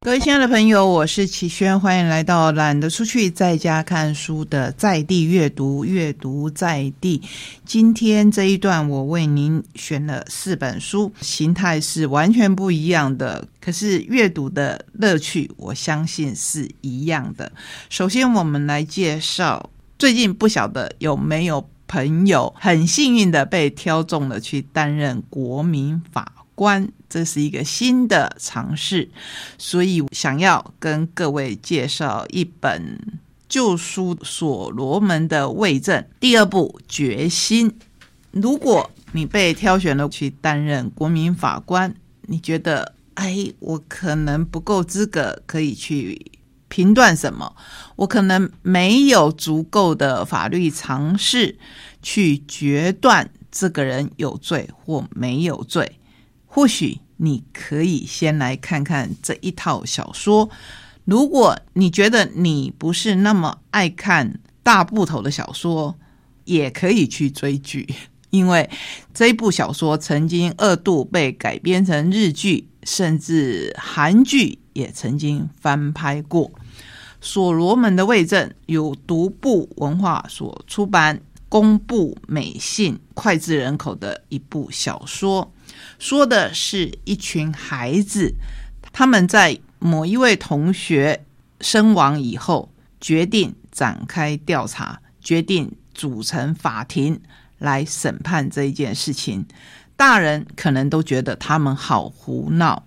各位亲爱的朋友，我是齐轩，欢迎来到懒得出去在家看书的在地阅读，阅读在地。今天这一段我为您选了四本书，形态是完全不一样的，可是阅读的乐趣我相信是一样的。首先，我们来介绍，最近不晓得有没有朋友很幸运的被挑中了去担任国民法关。这是一个新的尝试，所以想要跟各位介绍一本旧书《所罗门的卫证》第二部《决心》。如果你被挑选了去担任国民法官，你觉得哎，我可能不够资格可以去评断什么，我可能没有足够的法律常识去决断这个人有罪或没有罪。或许你可以先来看看这一套小说。如果你觉得你不是那么爱看大部头的小说，也可以去追剧，因为这部小说曾经二度被改编成日剧，甚至韩剧也曾经翻拍过。《所罗门的卫证》由独步文化所出版，公布美信脍炙人口的一部小说。说的是一群孩子，他们在某一位同学身亡以后，决定展开调查，决定组成法庭来审判这一件事情。大人可能都觉得他们好胡闹，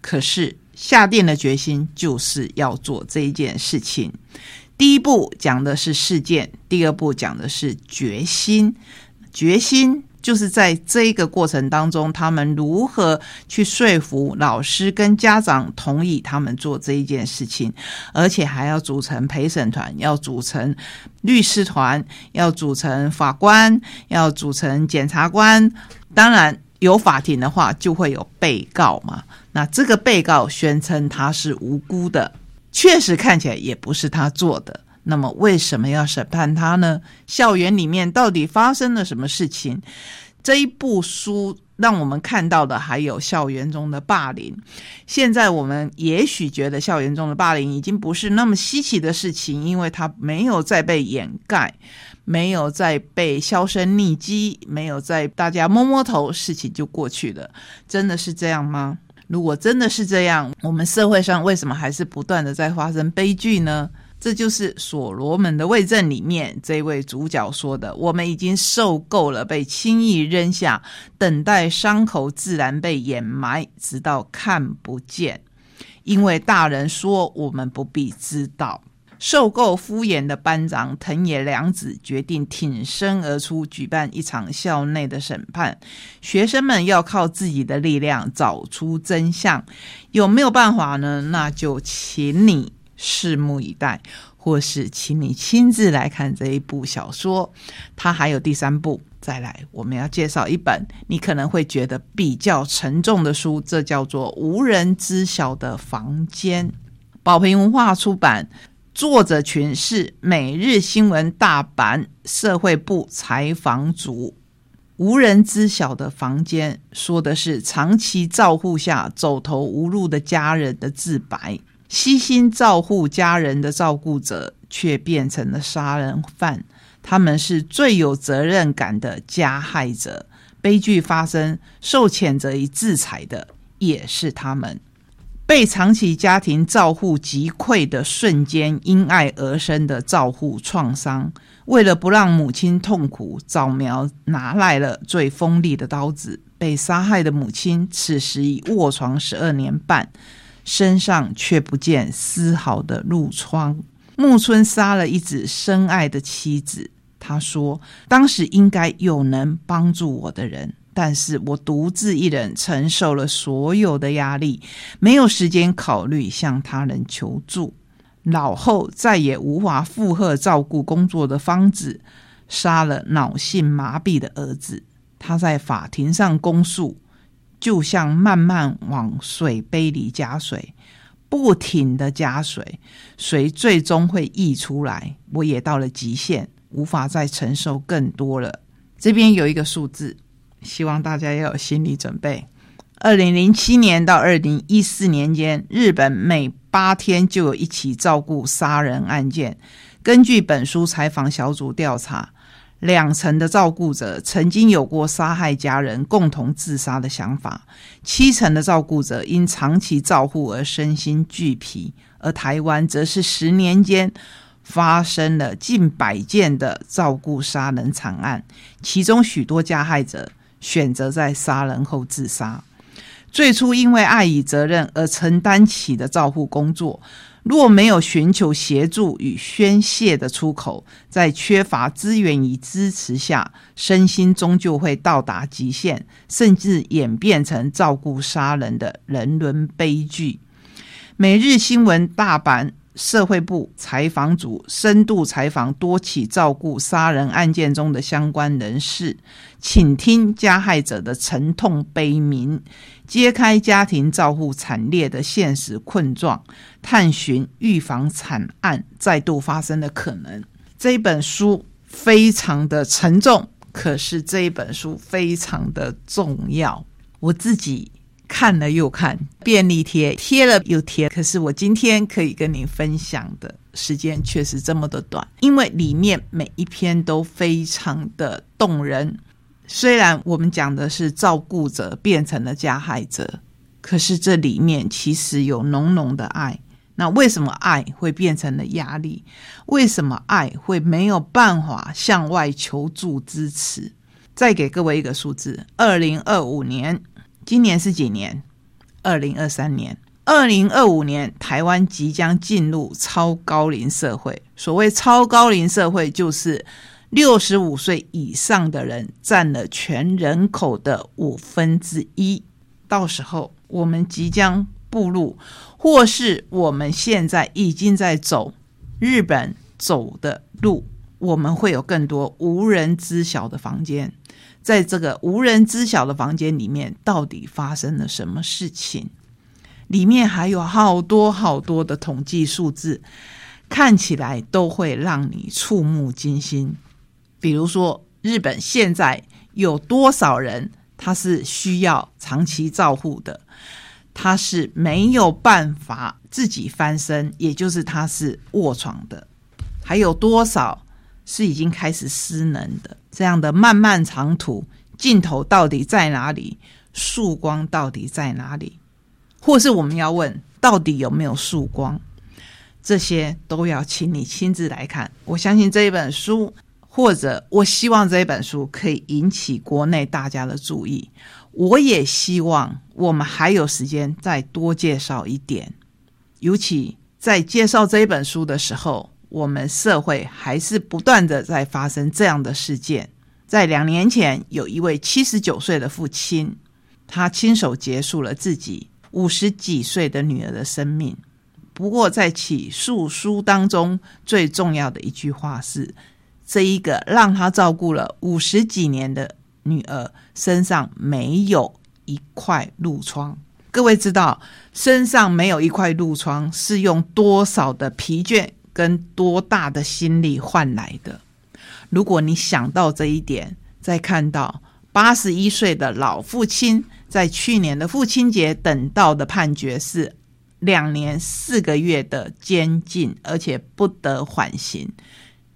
可是下定了决心，就是要做这一件事情。第一步讲的是事件，第二步讲的是决心，决心。就是在这个过程当中，他们如何去说服老师跟家长同意他们做这一件事情，而且还要组成陪审团，要组成律师团，要组成法官，要组成检察官。当然，有法庭的话，就会有被告嘛。那这个被告宣称他是无辜的，确实看起来也不是他做的。那么为什么要审判他呢？校园里面到底发生了什么事情？这一部书让我们看到的还有校园中的霸凌。现在我们也许觉得校园中的霸凌已经不是那么稀奇的事情，因为它没有再被掩盖，没有再被销声匿迹，没有在大家摸摸头，事情就过去了。真的是这样吗？如果真的是这样，我们社会上为什么还是不断的在发生悲剧呢？这就是《所罗门的卫证》里面这位主角说的：“我们已经受够了被轻易扔下，等待伤口自然被掩埋，直到看不见。因为大人说我们不必知道。”受够敷衍的班长藤野良子决定挺身而出，举办一场校内的审判。学生们要靠自己的力量找出真相，有没有办法呢？那就请你。拭目以待，或是请你亲自来看这一部小说。它还有第三部，再来我们要介绍一本你可能会觉得比较沉重的书，这叫做《无人知晓的房间》，宝瓶文化出版，作者群是每日新闻大阪社会部采访组。《无人知晓的房间》说的是长期照护下走投无路的家人的自白。悉心照护家人的照顾者，却变成了杀人犯。他们是最有责任感的加害者。悲剧发生，受谴责与制裁的也是他们。被长期家庭照护击溃的瞬间，因爱而生的照护创伤。为了不让母亲痛苦，早苗拿来了最锋利的刀子。被杀害的母亲，此时已卧床十二年半。身上却不见丝毫的褥疮。木村杀了一直深爱的妻子。他说：“当时应该有能帮助我的人，但是我独自一人承受了所有的压力，没有时间考虑向他人求助。老后再也无法负荷照顾工作的方子，杀了脑性麻痹的儿子。他在法庭上供述。”就像慢慢往水杯里加水，不停的加水，水最终会溢出来。我也到了极限，无法再承受更多了。这边有一个数字，希望大家要有心理准备：二零零七年到二零一四年间，日本每八天就有一起照顾杀人案件。根据本书采访小组调查，两成的照顾者曾经有过杀害家人、共同自杀的想法；七成的照顾者因长期照护而身心俱疲。而台湾则是十年间发生了近百件的照顾杀人惨案，其中许多加害者选择在杀人后自杀。最初因为爱与责任而承担起的照护工作，若没有寻求协助与宣泄的出口，在缺乏资源与支持下，身心终究会到达极限，甚至演变成照顾杀人的人伦悲剧。每日新闻大阪社会部采访组深度采访多起照顾杀人案件中的相关人士，倾听加害者的沉痛悲鸣，揭开家庭照护惨烈的现实困状，探寻预防惨案再度发生的可能。这一本书非常的沉重，可是这一本书非常的重要。我自己。看了又看，便利贴贴了又贴。可是我今天可以跟你分享的时间却是这么的短，因为里面每一篇都非常的动人。虽然我们讲的是照顾者变成了加害者，可是这里面其实有浓浓的爱。那为什么爱会变成了压力？为什么爱会没有办法向外求助支持？再给各位一个数字：二零二五年。今年是几年？二零二三年、二零二五年，台湾即将进入超高龄社会。所谓超高龄社会，就是六十五岁以上的人占了全人口的五分之一。到时候，我们即将步入，或是我们现在已经在走日本走的路，我们会有更多无人知晓的房间。在这个无人知晓的房间里面，到底发生了什么事情？里面还有好多好多的统计数字，看起来都会让你触目惊心。比如说，日本现在有多少人他是需要长期照护的？他是没有办法自己翻身，也就是他是卧床的。还有多少？是已经开始失能的这样的漫漫长途，尽头到底在哪里？曙光到底在哪里？或是我们要问，到底有没有曙光？这些都要请你亲自来看。我相信这一本书，或者我希望这一本书可以引起国内大家的注意。我也希望我们还有时间再多介绍一点，尤其在介绍这一本书的时候。我们社会还是不断的在发生这样的事件。在两年前，有一位七十九岁的父亲，他亲手结束了自己五十几岁的女儿的生命。不过，在起诉书当中，最重要的一句话是：这一个让他照顾了五十几年的女儿身上没有一块褥疮。各位知道，身上没有一块褥疮是用多少的疲倦？跟多大的心力换来的？如果你想到这一点，再看到八十一岁的老父亲在去年的父亲节等到的判决是两年四个月的监禁，而且不得缓刑，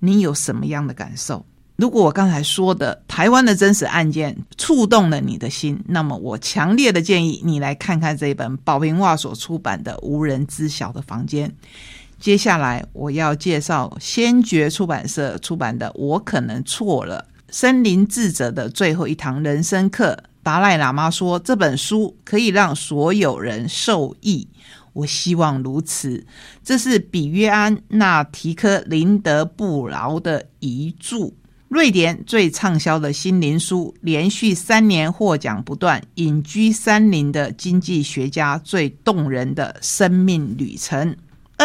你有什么样的感受？如果我刚才说的台湾的真实案件触动了你的心，那么我强烈的建议你来看看这一本宝平话所出版的《无人知晓的房间》。接下来我要介绍先觉出版社出版的《我可能错了：森林智者的最后一堂人生课》。达赖喇嘛说这本书可以让所有人受益，我希望如此。这是比约安·纳提科·林德布劳的遗著，瑞典最畅销的心灵书，连续三年获奖不断。隐居山林的经济学家最动人的生命旅程。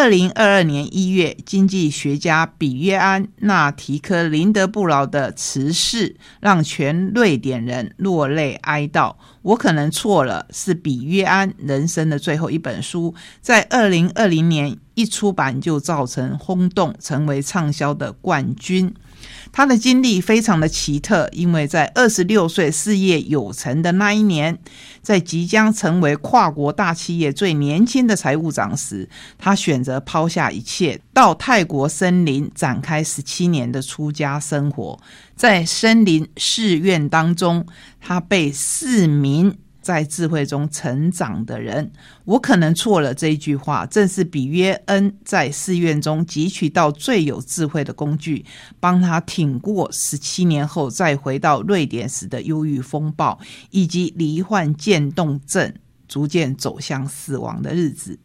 二零二二年一月，经济学家比约安·纳提科·林德布劳的辞世让全瑞典人落泪哀悼。我可能错了，是比约安人生的最后一本书，在二零二零年一出版就造成轰动，成为畅销的冠军。他的经历非常的奇特，因为在二十六岁事业有成的那一年，在即将成为跨国大企业最年轻的财务长时，他选择抛下一切，到泰国森林展开十七年的出家生活。在森林寺院当中，他被市民。在智慧中成长的人，我可能错了。这一句话正是比约恩在寺院中汲取到最有智慧的工具，帮他挺过十七年后再回到瑞典时的忧郁风暴，以及罹患渐冻症、逐渐走向死亡的日子。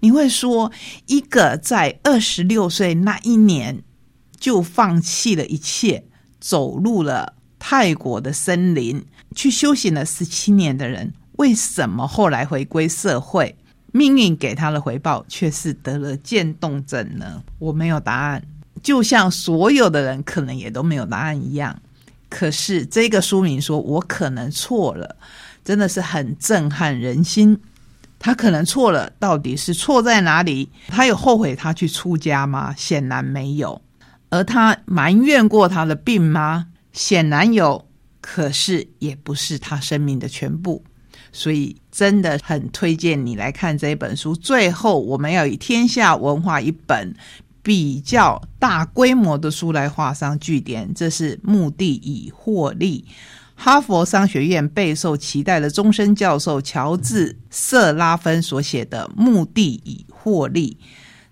你会说，一个在二十六岁那一年就放弃了一切，走入了泰国的森林？去修行了十七年的人，为什么后来回归社会，命运给他的回报却是得了渐冻症呢？我没有答案，就像所有的人可能也都没有答案一样。可是这个书名说我可能错了，真的是很震撼人心。他可能错了，到底是错在哪里？他有后悔他去出家吗？显然没有。而他埋怨过他的病吗？显然有。可是也不是他生命的全部，所以真的很推荐你来看这本书。最后，我们要以天下文化一本比较大规模的书来画上句点，这是目的以获利。哈佛商学院备受期待的终身教授乔治·瑟拉芬所写的《目的以获利》，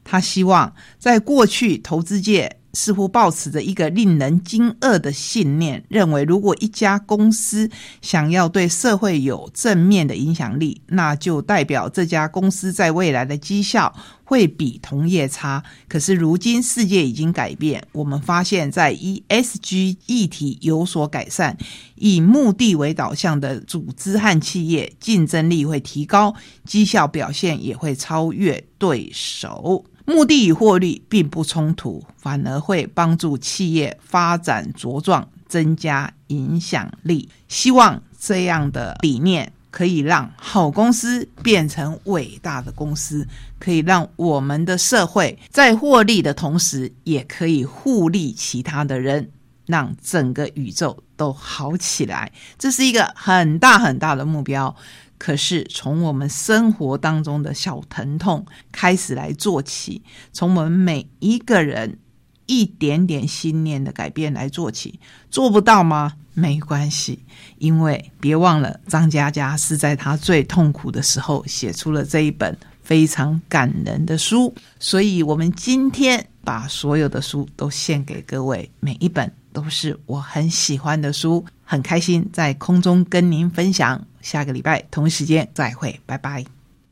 他希望在过去投资界。似乎抱持着一个令人惊愕的信念，认为如果一家公司想要对社会有正面的影响力，那就代表这家公司在未来的绩效会比同业差。可是如今世界已经改变，我们发现，在 ESG 议题有所改善，以目的为导向的组织和企业竞争力会提高，绩效表现也会超越对手。目的与获利并不冲突，反而会帮助企业发展茁壮，增加影响力。希望这样的理念可以让好公司变成伟大的公司，可以让我们的社会在获利的同时，也可以互利其他的人，让整个宇宙都好起来。这是一个很大很大的目标。可是，从我们生活当中的小疼痛开始来做起，从我们每一个人一点点信念的改变来做起，做不到吗？没关系，因为别忘了，张嘉佳是在他最痛苦的时候写出了这一本非常感人的书，所以我们今天把所有的书都献给各位，每一本都是我很喜欢的书，很开心在空中跟您分享。下个礼拜同一时间再会，拜拜。